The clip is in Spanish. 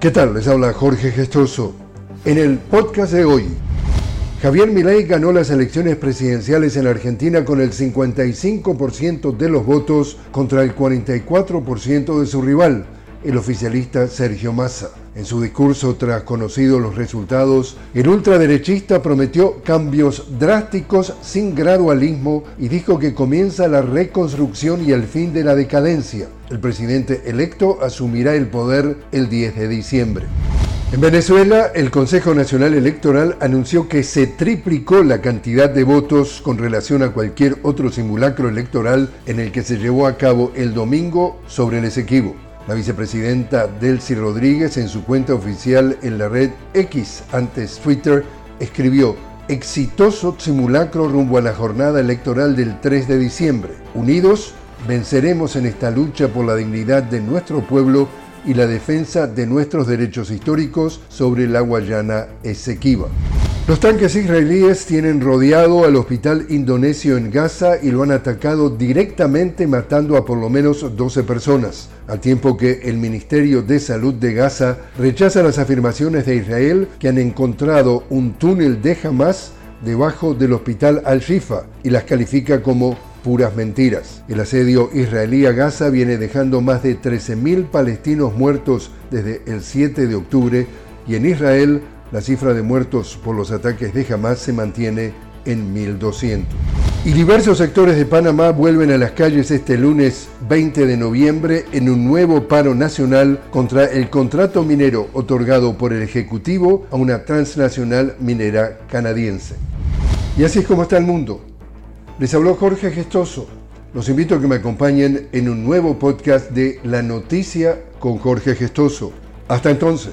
¿Qué tal? Les habla Jorge Gestoso. En el podcast de hoy, Javier Milei ganó las elecciones presidenciales en Argentina con el 55% de los votos contra el 44% de su rival, el oficialista Sergio Massa. En su discurso tras conocidos los resultados, el ultraderechista prometió cambios drásticos sin gradualismo y dijo que comienza la reconstrucción y el fin de la decadencia. El presidente electo asumirá el poder el 10 de diciembre. En Venezuela, el Consejo Nacional Electoral anunció que se triplicó la cantidad de votos con relación a cualquier otro simulacro electoral en el que se llevó a cabo el domingo sobre el Esequibo. La vicepresidenta Delcy Rodríguez en su cuenta oficial en la red X, antes Twitter, escribió exitoso simulacro rumbo a la jornada electoral del 3 de diciembre. Unidos, venceremos en esta lucha por la dignidad de nuestro pueblo y la defensa de nuestros derechos históricos sobre la Guayana Esequiba. Los tanques israelíes tienen rodeado al hospital indonesio en Gaza y lo han atacado directamente matando a por lo menos 12 personas, al tiempo que el Ministerio de Salud de Gaza rechaza las afirmaciones de Israel que han encontrado un túnel de Hamas debajo del hospital Al-Shifa y las califica como puras mentiras. El asedio israelí a Gaza viene dejando más de 13.000 palestinos muertos desde el 7 de octubre y en Israel la cifra de muertos por los ataques de Hamas se mantiene en 1.200. Y diversos sectores de Panamá vuelven a las calles este lunes 20 de noviembre en un nuevo paro nacional contra el contrato minero otorgado por el Ejecutivo a una transnacional minera canadiense. Y así es como está el mundo. Les habló Jorge Gestoso. Los invito a que me acompañen en un nuevo podcast de La Noticia con Jorge Gestoso. Hasta entonces.